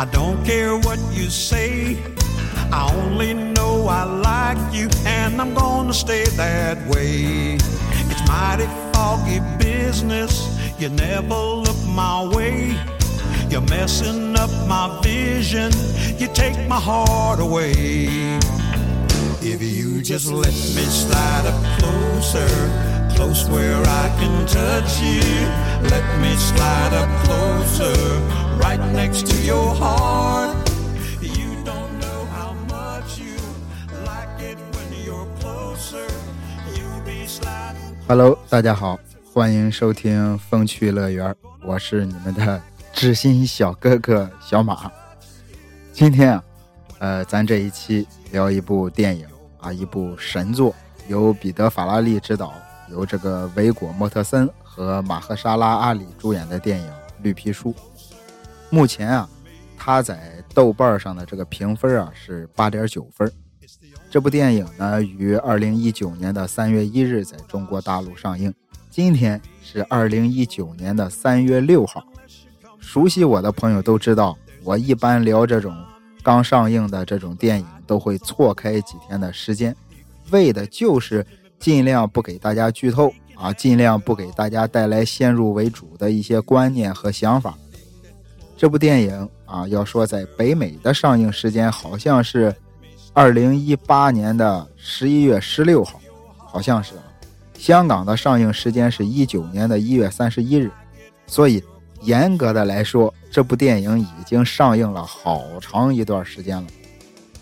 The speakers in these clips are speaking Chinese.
I don't care what you say. I only know I like you, and I'm gonna stay that way. It's mighty foggy business. You never look my way. You're messing up my vision. You take my heart away. If you just let me slide up closer, close where I can touch you. Let me slide up closer, right next to your heart. You don't know how much you like it when you're closer. You'll be sliding. Hello，大家好，欢迎收听风趣乐园，我是你们的知心小哥哥小马。今天啊，呃，咱这一期聊一部电影啊，一部神作，由彼得·法拉利执导，由这个维果·莫特森和马赫沙拉·阿里主演的电影《绿皮书》。目前啊，它在豆瓣上的这个评分啊是八点九分。这部电影呢，于二零一九年的三月一日在中国大陆上映。今天是二零一九年的三月六号。熟悉我的朋友都知道，我一般聊这种刚上映的这种电影，都会错开几天的时间，为的就是尽量不给大家剧透啊，尽量不给大家带来先入为主的一些观念和想法。这部电影啊，要说在北美的上映时间好像是二零一八年的十一月十六号，好像是。香港的上映时间是一九年的一月三十一日，所以严格的来说，这部电影已经上映了好长一段时间了。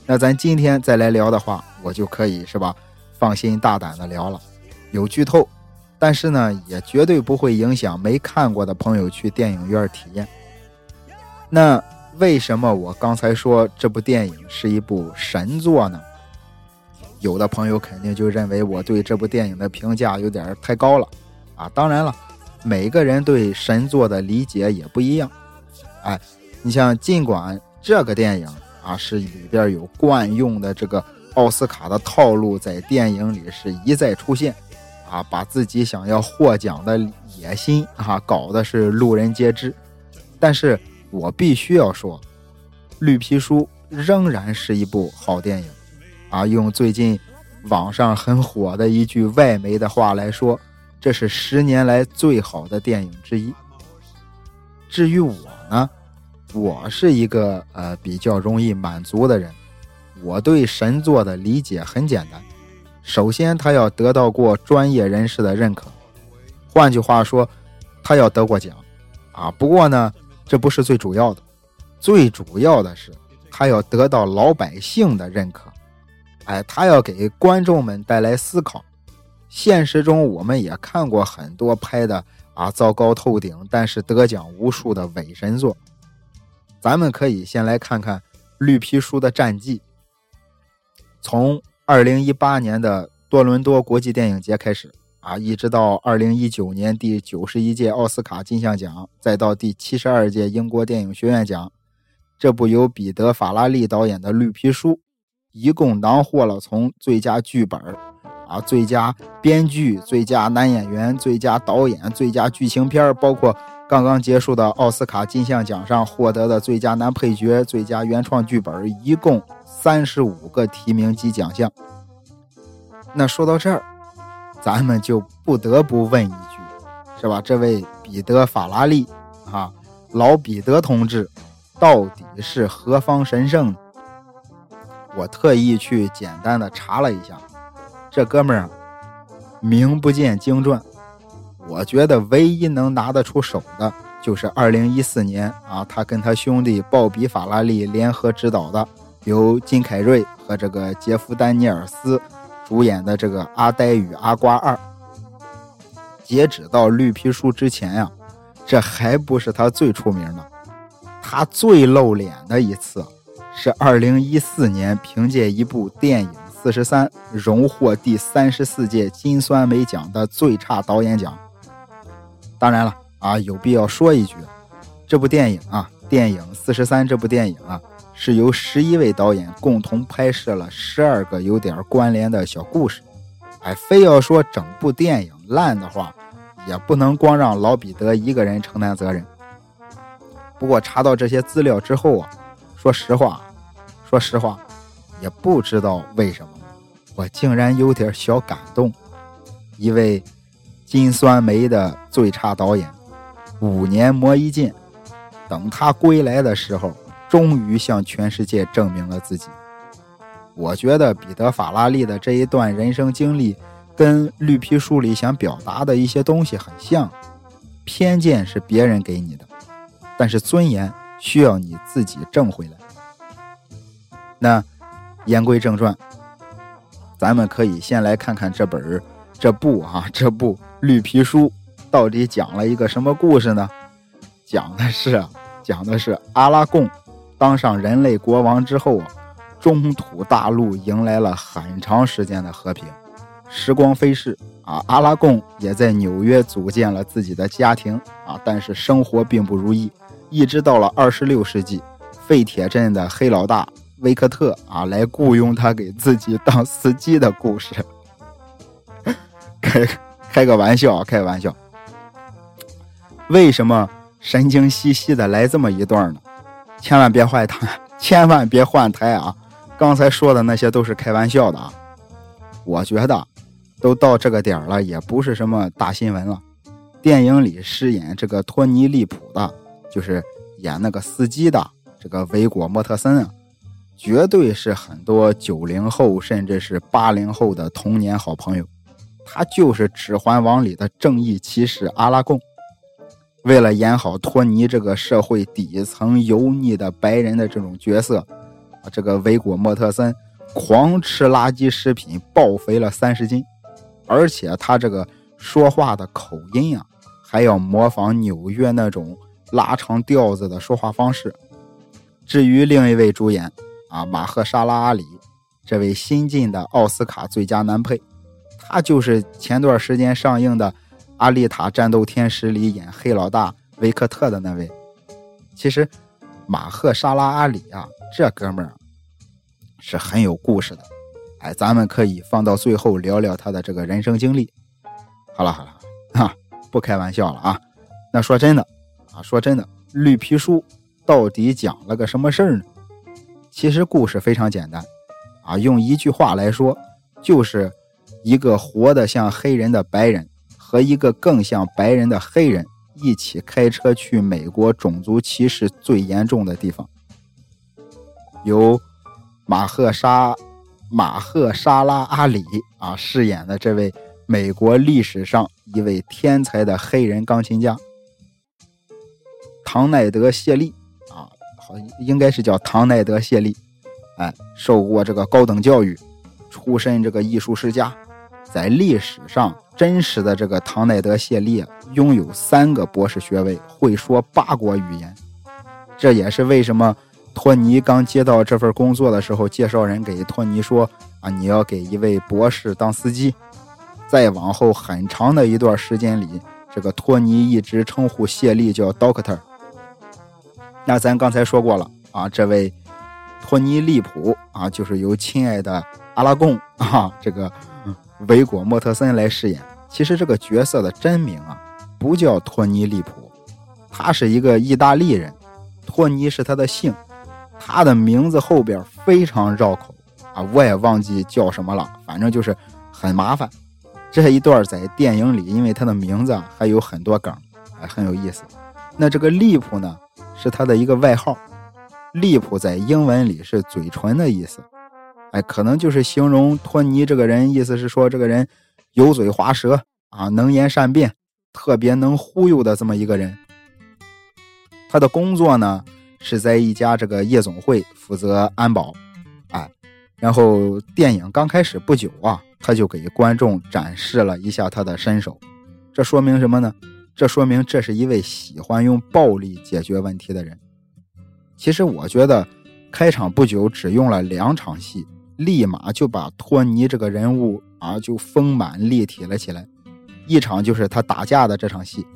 那咱今天再来聊的话，我就可以是吧，放心大胆的聊了，有剧透，但是呢，也绝对不会影响没看过的朋友去电影院体验。那为什么我刚才说这部电影是一部神作呢？有的朋友肯定就认为我对这部电影的评价有点太高了，啊，当然了，每个人对神作的理解也不一样。哎，你像尽管这个电影啊是里边有惯用的这个奥斯卡的套路，在电影里是一再出现，啊，把自己想要获奖的野心啊搞的是路人皆知，但是我必须要说，《绿皮书》仍然是一部好电影。啊，用最近网上很火的一句外媒的话来说，这是十年来最好的电影之一。至于我呢，我是一个呃比较容易满足的人，我对神作的理解很简单，首先他要得到过专业人士的认可，换句话说，他要得过奖，啊，不过呢，这不是最主要的，最主要的是他要得到老百姓的认可。哎，他要给观众们带来思考。现实中，我们也看过很多拍的啊糟糕透顶，但是得奖无数的伪神作。咱们可以先来看看《绿皮书》的战绩。从二零一八年的多伦多国际电影节开始啊，一直到二零一九年第九十一届奥斯卡金像奖，再到第七十二届英国电影学院奖，这部由彼得·法拉利导演的《绿皮书》。一共囊获了从最佳剧本啊、最佳编剧、最佳男演员、最佳导演、最佳剧情片包括刚刚结束的奥斯卡金像奖上获得的最佳男配角、最佳原创剧本，一共三十五个提名及奖项。那说到这儿，咱们就不得不问一句，是吧？这位彼得·法拉利啊，老彼得同志，到底是何方神圣？我特意去简单的查了一下，这哥们儿名不见经传。我觉得唯一能拿得出手的，就是2014年啊，他跟他兄弟鲍比·法拉利联合执导的，由金凯瑞和这个杰夫·丹尼尔斯主演的这个《阿呆与阿瓜二》。截止到《绿皮书》之前呀，这还不是他最出名的，他最露脸的一次。是二零一四年凭借一部电影《四十三》荣获第三十四届金酸梅奖的最差导演奖。当然了啊，有必要说一句，这部电影啊，电影《四十三》这部电影啊，是由十一位导演共同拍摄了十二个有点关联的小故事。哎，非要说整部电影烂的话，也不能光让老彼得一个人承担责任。不过查到这些资料之后啊。说实话，说实话，也不知道为什么，我竟然有点小感动。一位金酸梅的最差导演，五年磨一剑，等他归来的时候，终于向全世界证明了自己。我觉得彼得·法拉利的这一段人生经历，跟绿皮书里想表达的一些东西很像。偏见是别人给你的，但是尊严。需要你自己挣回来。那言归正传，咱们可以先来看看这本儿、这部啊、这部绿皮书到底讲了一个什么故事呢？讲的是，讲的是阿拉贡当上人类国王之后啊，中土大陆迎来了很长时间的和平。时光飞逝啊，阿拉贡也在纽约组建了自己的家庭啊，但是生活并不如意。一直到了二十六世纪，废铁镇的黑老大维克特啊，来雇佣他给自己当司机的故事。开开个玩笑，开个玩笑。为什么神经兮兮的来这么一段呢？千万别换台，千万别换台啊！刚才说的那些都是开玩笑的啊。我觉得，都到这个点了，也不是什么大新闻了。电影里饰演这个托尼·利普的。就是演那个司机的这个维果·莫特森啊，绝对是很多九零后甚至是八零后的童年好朋友。他就是《指环王》里的正义骑士阿拉贡。为了演好托尼这个社会底层油腻的白人的这种角色，啊，这个维果·莫特森狂吃垃圾食品，暴肥了三十斤，而且他这个说话的口音啊，还要模仿纽约那种。拉长调子的说话方式。至于另一位主演啊，马赫沙拉阿里，这位新晋的奥斯卡最佳男配，他就是前段时间上映的《阿丽塔：战斗天使》里演黑老大维克特的那位。其实，马赫沙拉阿里啊，这哥们儿是很有故事的。哎，咱们可以放到最后聊聊他的这个人生经历。好了好了，哈，不开玩笑了啊。那说真的啊。说真的，绿皮书到底讲了个什么事儿呢？其实故事非常简单，啊，用一句话来说，就是一个活得像黑人的白人和一个更像白人的黑人一起开车去美国种族歧视最严重的地方。由马赫沙马赫沙拉阿里啊饰演的这位美国历史上一位天才的黑人钢琴家。唐奈德·谢利啊，好，应该是叫唐奈德·谢利，哎，受过这个高等教育，出身这个艺术世家，在历史上真实的这个唐奈德·谢利拥有三个博士学位，会说八国语言。这也是为什么托尼刚接到这份工作的时候，介绍人给托尼说啊，你要给一位博士当司机。再往后很长的一段时间里，这个托尼一直称呼谢利叫 Doctor。那咱刚才说过了啊，这位托尼·利普啊，就是由亲爱的阿拉贡啊，这个维果·莫特森来饰演。其实这个角色的真名啊，不叫托尼·利普，他是一个意大利人，托尼是他的姓，他的名字后边非常绕口啊，我也忘记叫什么了，反正就是很麻烦。这一段在电影里，因为他的名字啊还有很多梗，还很有意思。那这个利普呢？是他的一个外号，利普在英文里是嘴唇的意思，哎，可能就是形容托尼这个人，意思是说这个人油嘴滑舌啊，能言善辩，特别能忽悠的这么一个人。他的工作呢是在一家这个夜总会负责安保，哎，然后电影刚开始不久啊，他就给观众展示了一下他的身手，这说明什么呢？这说明这是一位喜欢用暴力解决问题的人。其实我觉得，开场不久只用了两场戏，立马就把托尼这个人物啊就丰满立体了起来。一场就是他打架的这场戏，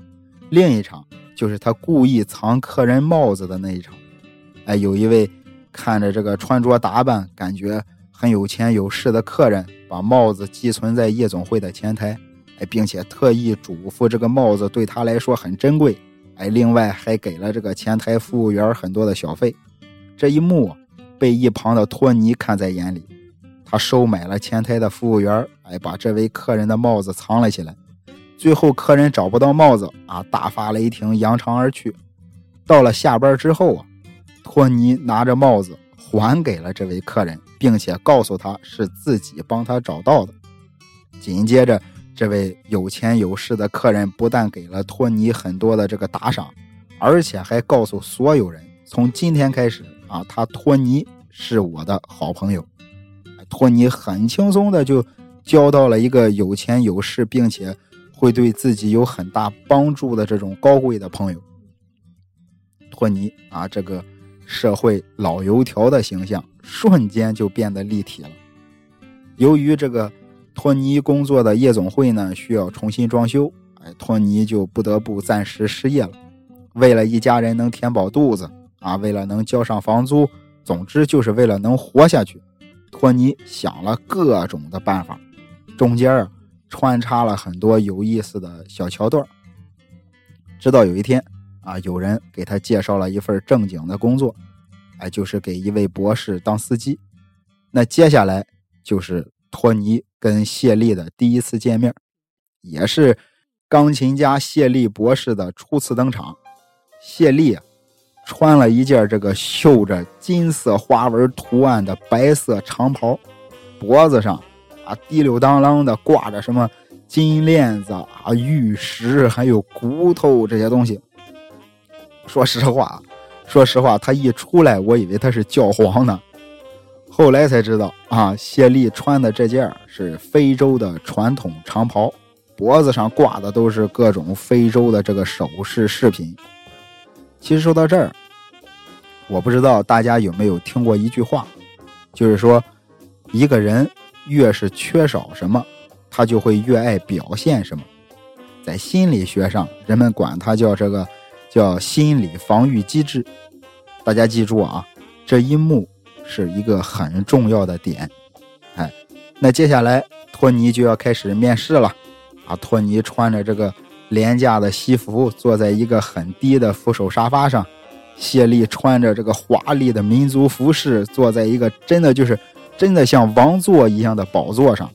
另一场就是他故意藏客人帽子的那一场。哎，有一位看着这个穿着打扮感觉很有钱有势的客人，把帽子寄存在夜总会的前台。哎并且特意嘱咐这个帽子对他来说很珍贵，哎，另外还给了这个前台服务员很多的小费。这一幕被一旁的托尼看在眼里，他收买了前台的服务员，哎，把这位客人的帽子藏了起来。最后客人找不到帽子啊，大发雷霆，扬长而去。到了下班之后啊，托尼拿着帽子还给了这位客人，并且告诉他是自己帮他找到的。紧接着，这位有钱有势的客人不但给了托尼很多的这个打赏，而且还告诉所有人，从今天开始啊，他托尼是我的好朋友。托尼很轻松的就交到了一个有钱有势，并且会对自己有很大帮助的这种高贵的朋友。托尼啊，这个社会老油条的形象瞬间就变得立体了。由于这个托尼工作的夜总会呢需要重新装修，哎，托尼就不得不暂时失业了。为了一家人能填饱肚子啊，为了能交上房租，总之就是为了能活下去，托尼想了各种的办法，中间啊穿插了很多有意思的小桥段。直到有一天。啊，有人给他介绍了一份正经的工作，哎，就是给一位博士当司机。那接下来就是托尼跟谢丽的第一次见面，也是钢琴家谢丽博士的初次登场。谢丽穿了一件这个绣着金色花纹图案的白色长袍，脖子上啊滴溜当啷的挂着什么金链子啊、玉石，还有骨头这些东西。说实话，说实话，他一出来，我以为他是教皇呢。后来才知道啊，谢丽穿的这件是非洲的传统长袍，脖子上挂的都是各种非洲的这个首饰饰品。其实说到这儿，我不知道大家有没有听过一句话，就是说，一个人越是缺少什么，他就会越爱表现什么。在心理学上，人们管它叫这个。叫心理防御机制，大家记住啊，这一幕是一个很重要的点。哎，那接下来托尼就要开始面试了啊！托尼穿着这个廉价的西服，坐在一个很低的扶手沙发上；谢丽穿着这个华丽的民族服饰，坐在一个真的就是真的像王座一样的宝座上，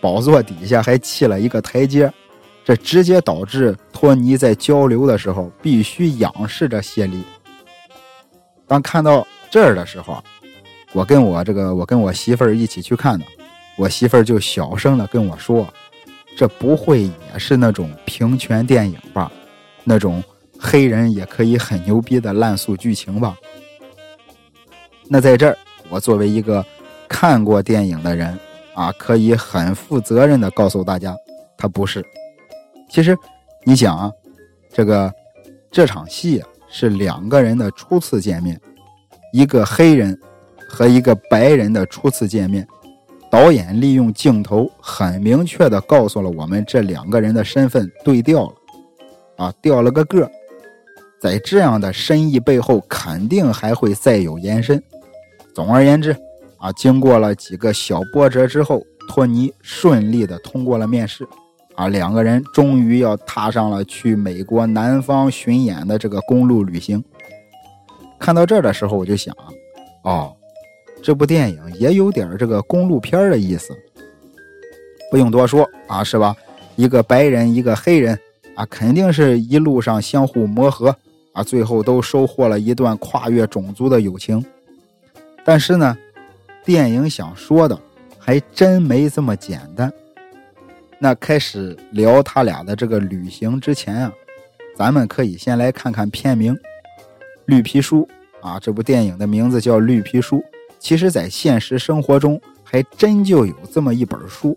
宝座底下还砌了一个台阶。这直接导致托尼在交流的时候必须仰视着谢丽。当看到这儿的时候，我跟我这个我跟我媳妇儿一起去看的，我媳妇儿就小声的跟我说：“这不会也是那种平权电影吧？那种黑人也可以很牛逼的烂俗剧情吧？”那在这儿，我作为一个看过电影的人啊，可以很负责任的告诉大家，他不是。其实，你想啊，这个这场戏是两个人的初次见面，一个黑人和一个白人的初次见面。导演利用镜头很明确的告诉了我们这两个人的身份对调了，啊，调了个个。在这样的深意背后，肯定还会再有延伸。总而言之，啊，经过了几个小波折之后，托尼顺利的通过了面试。啊，两个人终于要踏上了去美国南方巡演的这个公路旅行。看到这儿的时候，我就想，哦，这部电影也有点这个公路片的意思。不用多说啊，是吧？一个白人，一个黑人，啊，肯定是一路上相互磨合，啊，最后都收获了一段跨越种族的友情。但是呢，电影想说的还真没这么简单。那开始聊他俩的这个旅行之前啊，咱们可以先来看看片名《绿皮书》啊。这部电影的名字叫《绿皮书》，其实，在现实生活中还真就有这么一本书。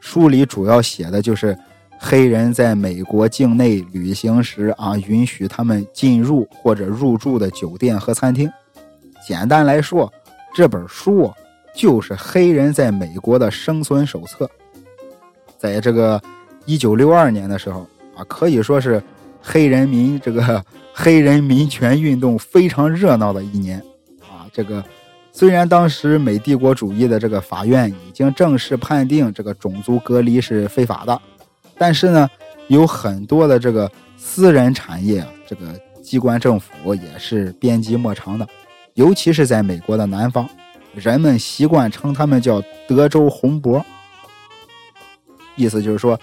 书里主要写的就是黑人在美国境内旅行时啊，允许他们进入或者入住的酒店和餐厅。简单来说，这本书就是黑人在美国的生存手册。在这个一九六二年的时候啊，可以说是黑人民这个 黑人民权运动非常热闹的一年啊。这个虽然当时美帝国主义的这个法院已经正式判定这个种族隔离是非法的，但是呢，有很多的这个私人产业，这个机关政府也是编辑莫长的。尤其是在美国的南方，人们习惯称他们叫德州红脖，意思就是说，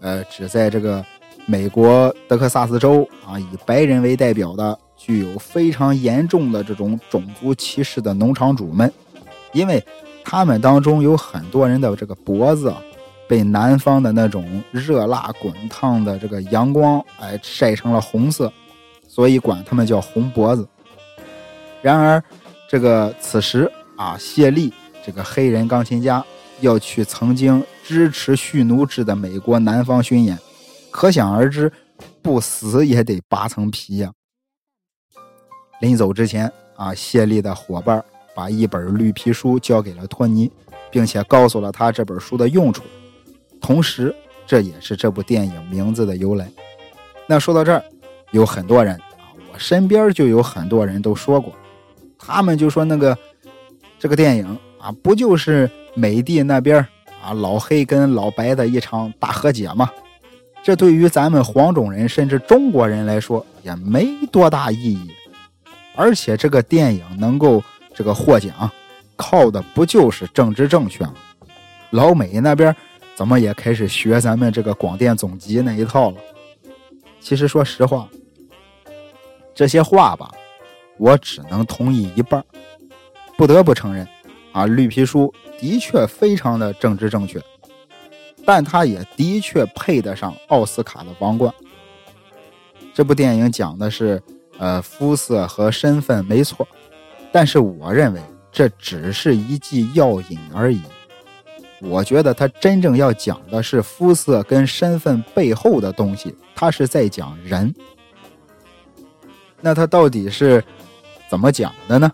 呃，只在这个美国德克萨斯州啊，以白人为代表的具有非常严重的这种种族歧视的农场主们，因为他们当中有很多人的这个脖子。被南方的那种热辣滚烫的这个阳光，哎，晒成了红色，所以管他们叫红脖子。然而，这个此时啊，谢利这个黑人钢琴家要去曾经支持蓄奴制的美国南方巡演，可想而知，不死也得扒层皮呀。临走之前啊，谢利的伙伴把一本绿皮书交给了托尼，并且告诉了他这本书的用处。同时，这也是这部电影名字的由来。那说到这儿，有很多人啊，我身边就有很多人都说过，他们就说那个这个电影啊，不就是美帝那边啊老黑跟老白的一场大和解吗？这对于咱们黄种人甚至中国人来说也没多大意义。而且这个电影能够这个获奖，靠的不就是政治正确吗？老美那边。怎么也开始学咱们这个广电总局那一套了？其实说实话，这些话吧，我只能同意一半。不得不承认，啊，绿皮书的确非常的政治正确，但它也的确配得上奥斯卡的王冠。这部电影讲的是，呃，肤色和身份没错，但是我认为这只是一剂药引而已。我觉得他真正要讲的是肤色跟身份背后的东西，他是在讲人。那他到底是怎么讲的呢？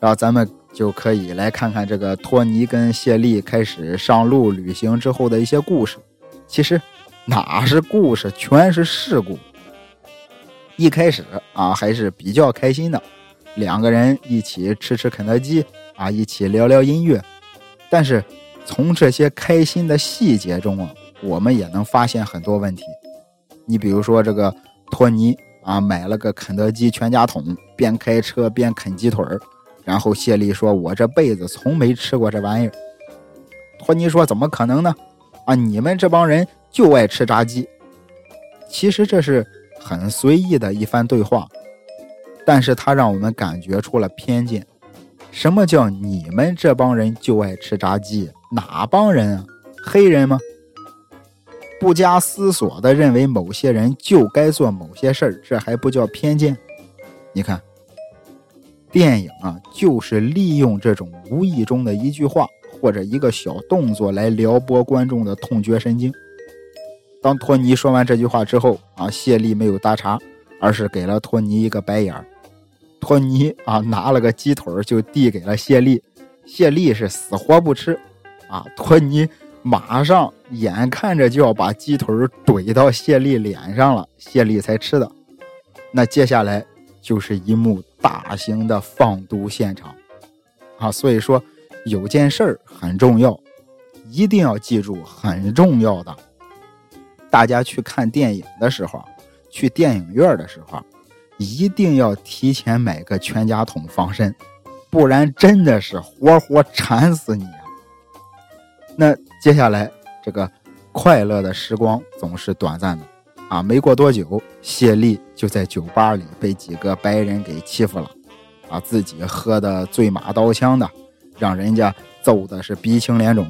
然后咱们就可以来看看这个托尼跟谢丽开始上路旅行之后的一些故事。其实哪是故事，全是事故。一开始啊还是比较开心的，两个人一起吃吃肯德基啊，一起聊聊音乐，但是。从这些开心的细节中啊，我们也能发现很多问题。你比如说这个托尼啊，买了个肯德基全家桶，边开车边啃鸡腿儿。然后谢丽说：“我这辈子从没吃过这玩意儿。”托尼说：“怎么可能呢？啊，你们这帮人就爱吃炸鸡。”其实这是很随意的一番对话，但是他让我们感觉出了偏见。什么叫你们这帮人就爱吃炸鸡？哪帮人啊？黑人吗？不加思索的认为某些人就该做某些事儿，这还不叫偏见？你看，电影啊，就是利用这种无意中的一句话或者一个小动作来撩拨观众的痛觉神经。当托尼说完这句话之后啊，谢丽没有搭茬，而是给了托尼一个白眼儿。托尼啊，拿了个鸡腿就递给了谢丽，谢丽是死活不吃。啊！托尼马上眼看着就要把鸡腿怼到谢丽脸上了，谢丽才吃的。那接下来就是一幕大型的放毒现场啊！所以说有件事儿很重要，一定要记住，很重要的。大家去看电影的时候，去电影院的时候，一定要提前买个全家桶防身，不然真的是活活馋死你啊。那接下来，这个快乐的时光总是短暂的，啊，没过多久，谢丽就在酒吧里被几个白人给欺负了，啊，自己喝的醉马刀枪的，让人家揍的是鼻青脸肿。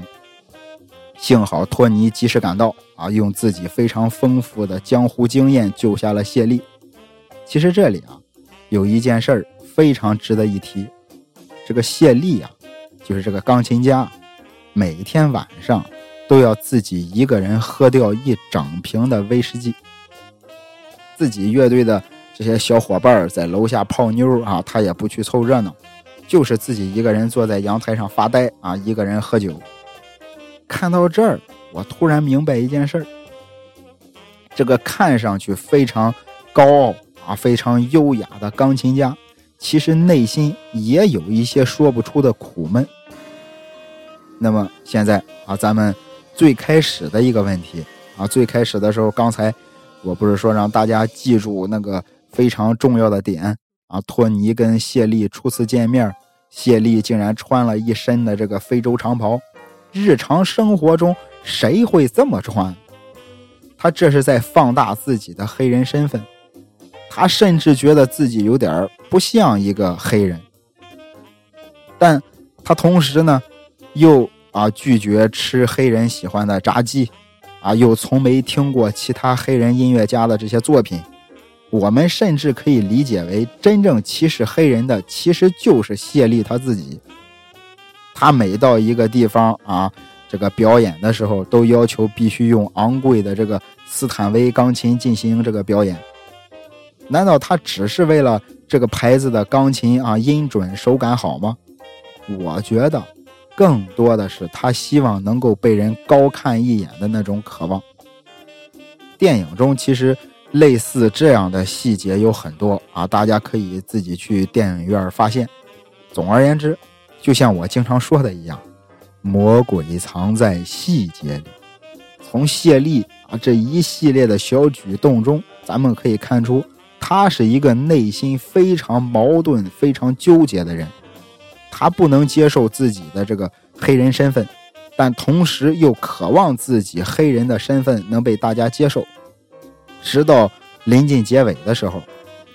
幸好托尼及时赶到，啊，用自己非常丰富的江湖经验救下了谢丽。其实这里啊，有一件事儿非常值得一提，这个谢丽啊，就是这个钢琴家。每天晚上都要自己一个人喝掉一整瓶的威士忌。自己乐队的这些小伙伴在楼下泡妞啊，他也不去凑热闹，就是自己一个人坐在阳台上发呆啊，一个人喝酒。看到这儿，我突然明白一件事儿：这个看上去非常高傲啊、非常优雅的钢琴家，其实内心也有一些说不出的苦闷。那么现在啊，咱们最开始的一个问题啊，最开始的时候，刚才我不是说让大家记住那个非常重要的点啊，托尼跟谢丽初次见面，谢丽竟然穿了一身的这个非洲长袍。日常生活中谁会这么穿？他这是在放大自己的黑人身份。他甚至觉得自己有点不像一个黑人，但他同时呢，又啊拒绝吃黑人喜欢的炸鸡，啊又从没听过其他黑人音乐家的这些作品。我们甚至可以理解为，真正歧视黑人的其实就是谢丽他自己。他每到一个地方啊，这个表演的时候，都要求必须用昂贵的这个斯坦威钢琴进行这个表演。难道他只是为了这个牌子的钢琴啊音准手感好吗？我觉得，更多的是他希望能够被人高看一眼的那种渴望。电影中其实。类似这样的细节有很多啊，大家可以自己去电影院发现。总而言之，就像我经常说的一样，魔鬼藏在细节里。从谢丽啊这一系列的小举动中，咱们可以看出，他是一个内心非常矛盾、非常纠结的人。他不能接受自己的这个黑人身份，但同时又渴望自己黑人的身份能被大家接受。直到临近结尾的时候，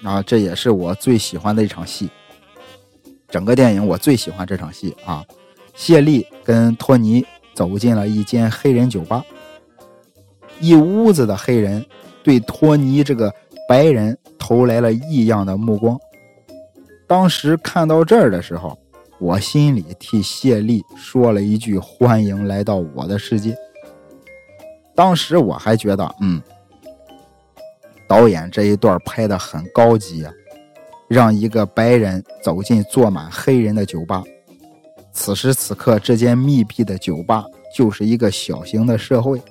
啊，这也是我最喜欢的一场戏。整个电影我最喜欢这场戏啊！谢丽跟托尼走进了一间黑人酒吧，一屋子的黑人对托尼这个白人投来了异样的目光。当时看到这儿的时候，我心里替谢丽说了一句：“欢迎来到我的世界。”当时我还觉得，嗯。导演这一段拍的很高级啊，让一个白人走进坐满黑人的酒吧。此时此刻，这间密闭的酒吧就是一个小型的社会，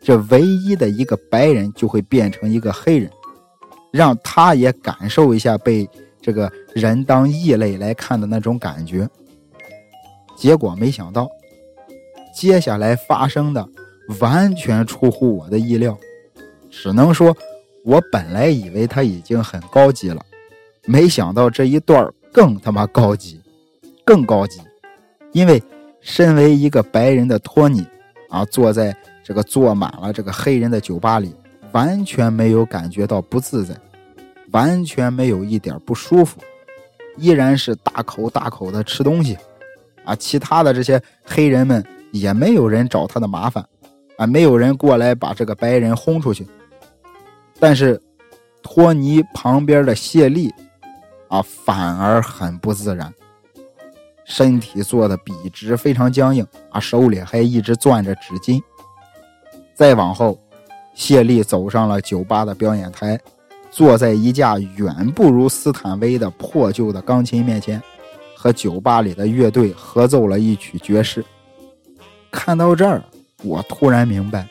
这唯一的一个白人就会变成一个黑人，让他也感受一下被这个人当异类来看的那种感觉。结果没想到，接下来发生的完全出乎我的意料，只能说。我本来以为他已经很高级了，没想到这一段更他妈高级，更高级。因为身为一个白人的托尼啊，坐在这个坐满了这个黑人的酒吧里，完全没有感觉到不自在，完全没有一点不舒服，依然是大口大口的吃东西。啊，其他的这些黑人们也没有人找他的麻烦，啊，没有人过来把这个白人轰出去。但是，托尼旁边的谢丽，啊，反而很不自然，身体坐的笔直，非常僵硬，啊，手里还一直攥着纸巾。再往后，谢丽走上了酒吧的表演台，坐在一架远不如斯坦威的破旧的钢琴面前，和酒吧里的乐队合奏了一曲爵士。看到这儿，我突然明白，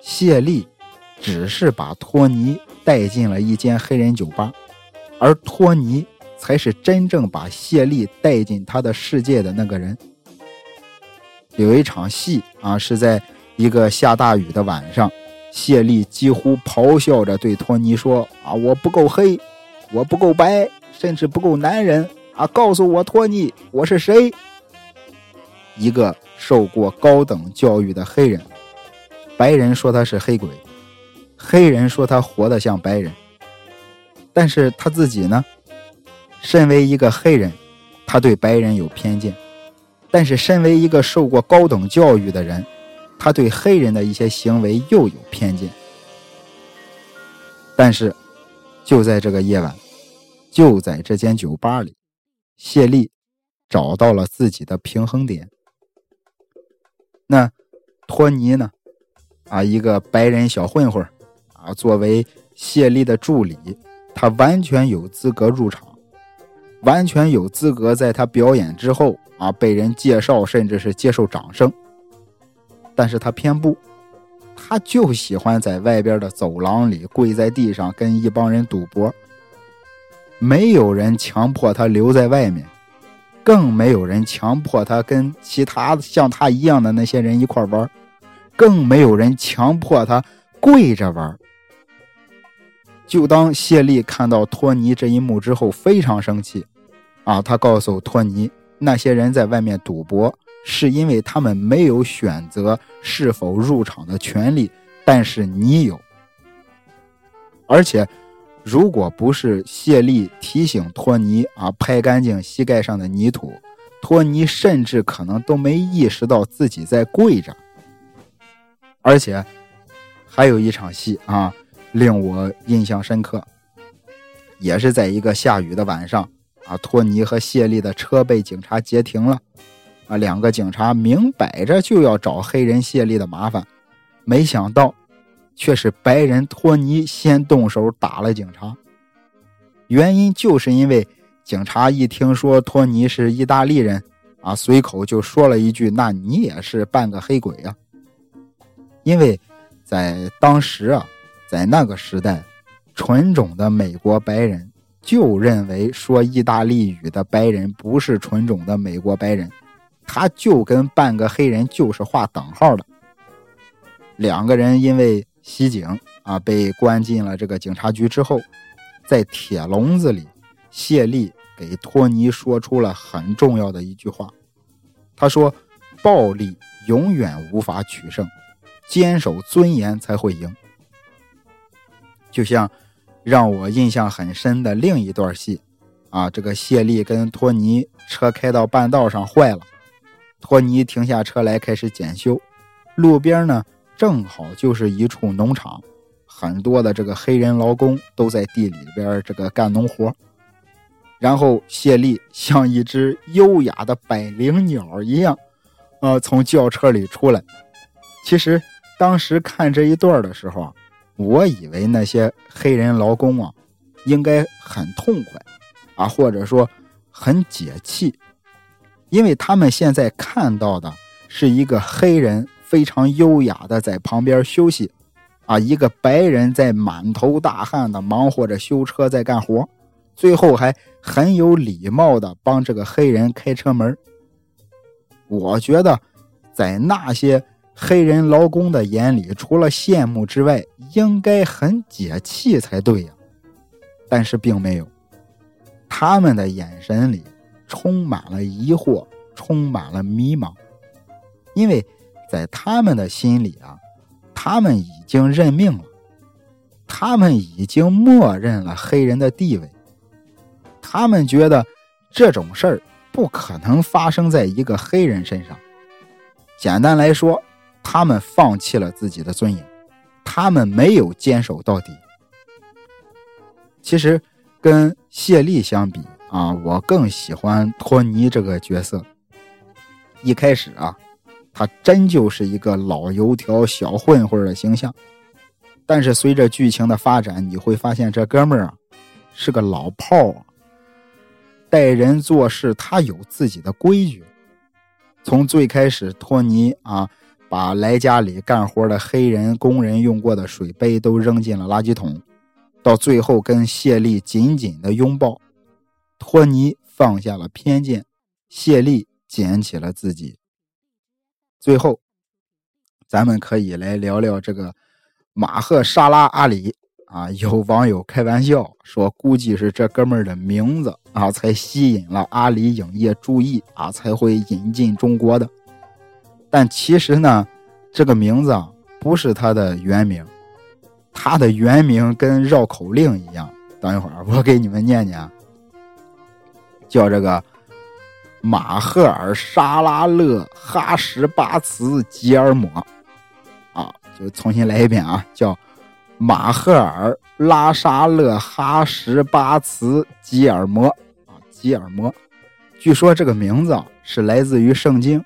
谢丽。只是把托尼带进了一间黑人酒吧，而托尼才是真正把谢丽带进他的世界的那个人。有一场戏啊，是在一个下大雨的晚上，谢丽几乎咆哮着对托尼说：“啊，我不够黑，我不够白，甚至不够男人啊！告诉我，托尼，我是谁？一个受过高等教育的黑人，白人说他是黑鬼。”黑人说他活得像白人，但是他自己呢？身为一个黑人，他对白人有偏见；但是身为一个受过高等教育的人，他对黑人的一些行为又有偏见。但是，就在这个夜晚，就在这间酒吧里，谢丽找到了自己的平衡点。那托尼呢？啊，一个白人小混混啊，作为谢丽的助理，他完全有资格入场，完全有资格在他表演之后啊被人介绍，甚至是接受掌声。但是他偏不，他就喜欢在外边的走廊里跪在地上跟一帮人赌博。没有人强迫他留在外面，更没有人强迫他跟其他像他一样的那些人一块玩，更没有人强迫他跪着玩。就当谢丽看到托尼这一幕之后，非常生气，啊，他告诉托尼，那些人在外面赌博，是因为他们没有选择是否入场的权利，但是你有。而且，如果不是谢丽提醒托尼啊，拍干净膝盖上的泥土，托尼甚至可能都没意识到自己在跪着。而且，还有一场戏啊。令我印象深刻，也是在一个下雨的晚上啊，托尼和谢丽的车被警察截停了，啊，两个警察明摆着就要找黑人谢丽的麻烦，没想到却是白人托尼先动手打了警察，原因就是因为警察一听说托尼是意大利人，啊，随口就说了一句：“那你也是半个黑鬼啊？”因为在当时啊。在那个时代，纯种的美国白人就认为说意大利语的白人不是纯种的美国白人，他就跟半个黑人就是画等号的。两个人因为袭警啊，被关进了这个警察局之后，在铁笼子里，谢丽给托尼说出了很重要的一句话，他说：“暴力永远无法取胜，坚守尊严才会赢。”就像让我印象很深的另一段戏，啊，这个谢丽跟托尼车开到半道上坏了，托尼停下车来开始检修，路边呢正好就是一处农场，很多的这个黑人劳工都在地里边这个干农活，然后谢丽像一只优雅的百灵鸟一样，呃，从轿车里出来。其实当时看这一段的时候啊。我以为那些黑人劳工啊，应该很痛快，啊，或者说很解气，因为他们现在看到的是一个黑人非常优雅的在旁边休息，啊，一个白人在满头大汗的忙活着修车在干活，最后还很有礼貌的帮这个黑人开车门。我觉得，在那些。黑人劳工的眼里，除了羡慕之外，应该很解气才对呀。但是并没有，他们的眼神里充满了疑惑，充满了迷茫，因为在他们的心里啊，他们已经认命了，他们已经默认了黑人的地位，他们觉得这种事儿不可能发生在一个黑人身上。简单来说。他们放弃了自己的尊严，他们没有坚守到底。其实，跟谢丽相比啊，我更喜欢托尼这个角色。一开始啊，他真就是一个老油条、小混混的形象。但是随着剧情的发展，你会发现这哥们儿啊是个老炮啊，待人做事他有自己的规矩。从最开始，托尼啊。把来家里干活的黑人工人用过的水杯都扔进了垃圾桶，到最后跟谢丽紧紧的拥抱。托尼放下了偏见，谢丽捡起了自己。最后，咱们可以来聊聊这个马赫沙拉阿里啊。有网友开玩笑说，估计是这哥们儿的名字啊，才吸引了阿里影业注意啊，才会引进中国的。但其实呢，这个名字啊不是他的原名，他的原名跟绕口令一样。等一会儿我给你们念念，叫这个马赫尔沙拉勒哈什巴茨吉尔摩，啊，就重新来一遍啊，叫马赫尔拉沙勒哈什巴茨吉尔摩啊，吉尔摩。据说这个名字啊是来自于圣经。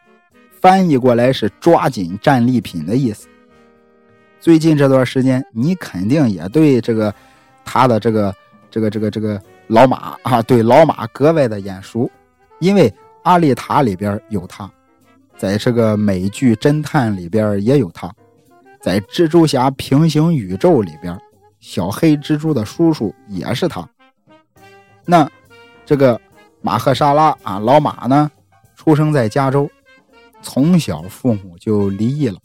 翻译过来是“抓紧战利品”的意思。最近这段时间，你肯定也对这个他的这个这个这个这个老马啊，对老马格外的眼熟，因为《阿丽塔》里边有他，在这个美剧《侦探》里边也有他，在《蜘蛛侠：平行宇宙》里边，小黑蜘蛛的叔叔也是他。那这个马赫沙拉啊，老马呢，出生在加州。从小父母就离异了，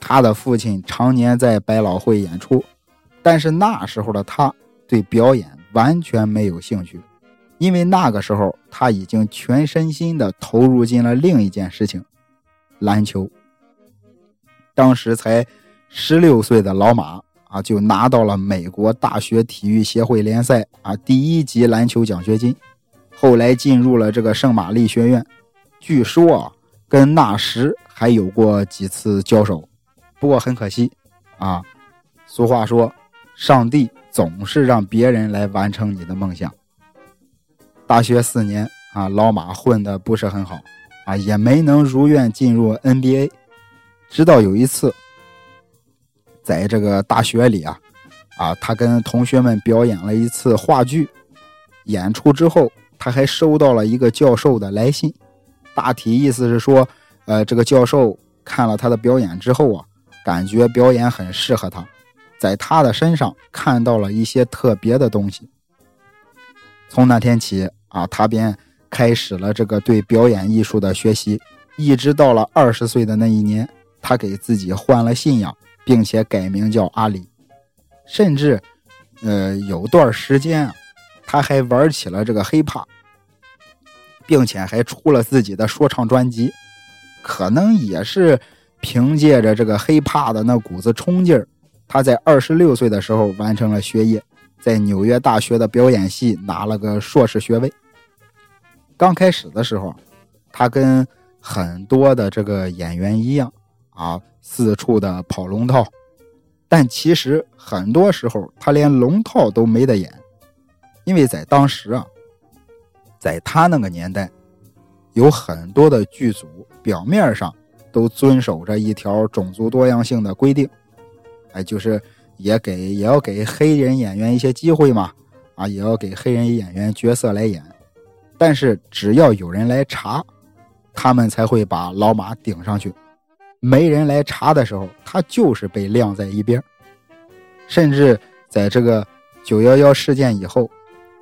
他的父亲常年在百老汇演出，但是那时候的他对表演完全没有兴趣，因为那个时候他已经全身心的投入进了另一件事情——篮球。当时才十六岁的老马啊，就拿到了美国大学体育协会联赛啊第一级篮球奖学金，后来进入了这个圣玛丽学院。据说啊，跟纳什还有过几次交手，不过很可惜啊。俗话说，上帝总是让别人来完成你的梦想。大学四年啊，老马混的不是很好啊，也没能如愿进入 NBA。直到有一次，在这个大学里啊，啊，他跟同学们表演了一次话剧。演出之后，他还收到了一个教授的来信。大体意思是说，呃，这个教授看了他的表演之后啊，感觉表演很适合他，在他的身上看到了一些特别的东西。从那天起啊，他便开始了这个对表演艺术的学习，一直到了二十岁的那一年，他给自己换了信仰，并且改名叫阿里，甚至，呃，有段时间啊，他还玩起了这个 hiphop。并且还出了自己的说唱专辑，可能也是凭借着这个黑怕的那股子冲劲儿，他在二十六岁的时候完成了学业，在纽约大学的表演系拿了个硕士学位。刚开始的时候，他跟很多的这个演员一样啊，四处的跑龙套，但其实很多时候他连龙套都没得演，因为在当时啊。在他那个年代，有很多的剧组表面上都遵守着一条种族多样性的规定，哎，就是也给也要给黑人演员一些机会嘛，啊，也要给黑人演员角色来演。但是只要有人来查，他们才会把老马顶上去；没人来查的时候，他就是被晾在一边。甚至在这个九幺幺事件以后，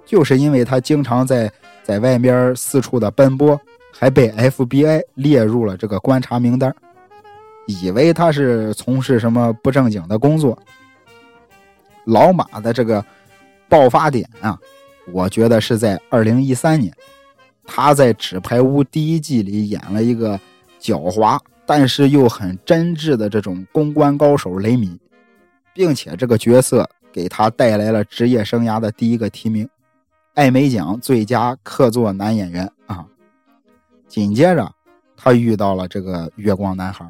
就是因为他经常在。在外面四处的奔波，还被 FBI 列入了这个观察名单，以为他是从事什么不正经的工作。老马的这个爆发点啊，我觉得是在二零一三年，他在《纸牌屋》第一季里演了一个狡猾但是又很真挚的这种公关高手雷米，并且这个角色给他带来了职业生涯的第一个提名。艾美奖最佳客座男演员啊！紧接着，他遇到了这个月光男孩。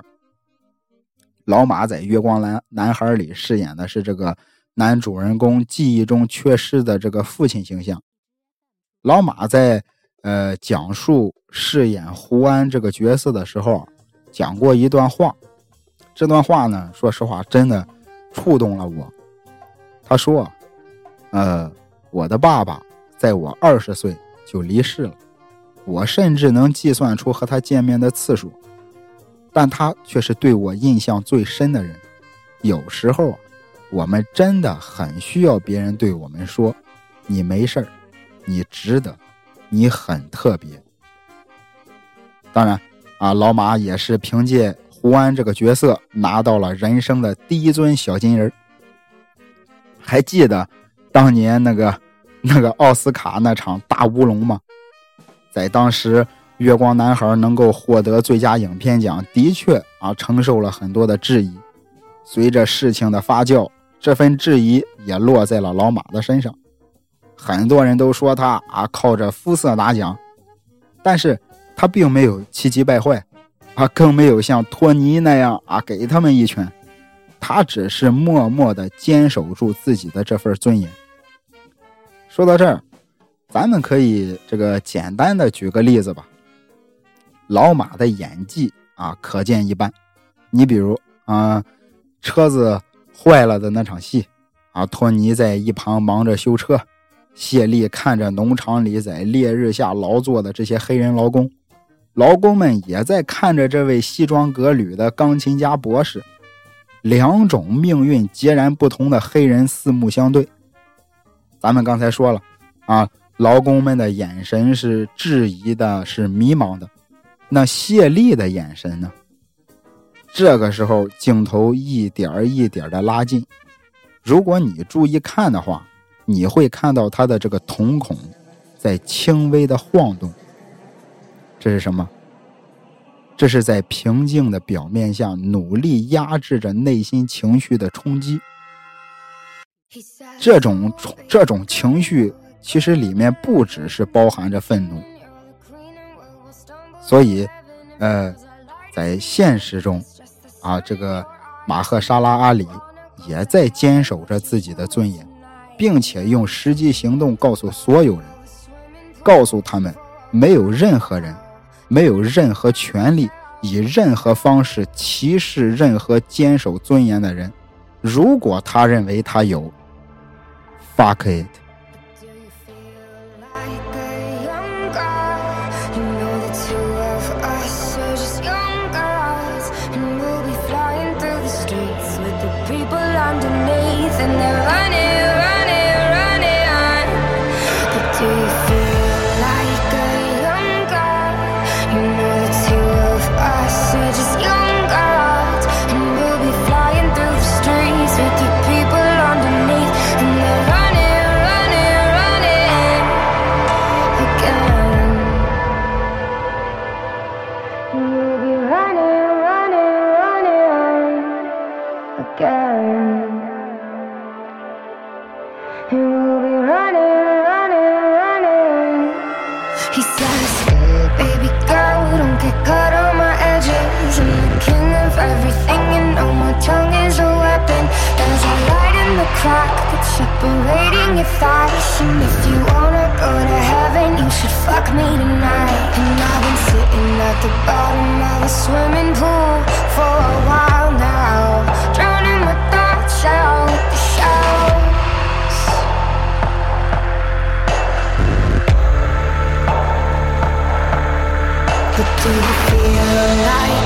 老马在《月光男男孩》里饰演的是这个男主人公记忆中缺失的这个父亲形象。老马在呃讲述饰演胡安这个角色的时候，讲过一段话。这段话呢，说实话，真的触动了我。他说：“呃，我的爸爸。”在我二十岁就离世了，我甚至能计算出和他见面的次数，但他却是对我印象最深的人。有时候，我们真的很需要别人对我们说：“你没事儿，你值得，你很特别。”当然，啊，老马也是凭借胡安这个角色拿到了人生的第一尊小金人。还记得当年那个？那个奥斯卡那场大乌龙吗？在当时，《月光男孩》能够获得最佳影片奖，的确啊承受了很多的质疑。随着事情的发酵，这份质疑也落在了老马的身上。很多人都说他啊靠着肤色拿奖，但是他并没有气急败坏，啊更没有像托尼那样啊给他们一拳，他只是默默的坚守住自己的这份尊严。说到这儿，咱们可以这个简单的举个例子吧。老马的演技啊，可见一斑。你比如啊，车子坏了的那场戏啊，托尼在一旁忙着修车，谢丽看着农场里在烈日下劳作的这些黑人劳工，劳工们也在看着这位西装革履的钢琴家博士，两种命运截然不同的黑人四目相对。咱们刚才说了，啊，劳工们的眼神是质疑的，是迷茫的。那谢丽的眼神呢？这个时候，镜头一点一点的拉近。如果你注意看的话，你会看到他的这个瞳孔在轻微的晃动。这是什么？这是在平静的表面下努力压制着内心情绪的冲击。这种这种情绪其实里面不只是包含着愤怒，所以，呃，在现实中，啊，这个马赫沙拉阿里也在坚守着自己的尊严，并且用实际行动告诉所有人，告诉他们，没有任何人，没有任何权利以任何方式歧视任何坚守尊严的人。如果他认为他有，fuck it。Separating your thighs And if you wanna go to heaven, you should fuck me tonight. And I've been sitting at the bottom of a swimming pool for a while now Drowning my thoughts out with the shallows But do you feel like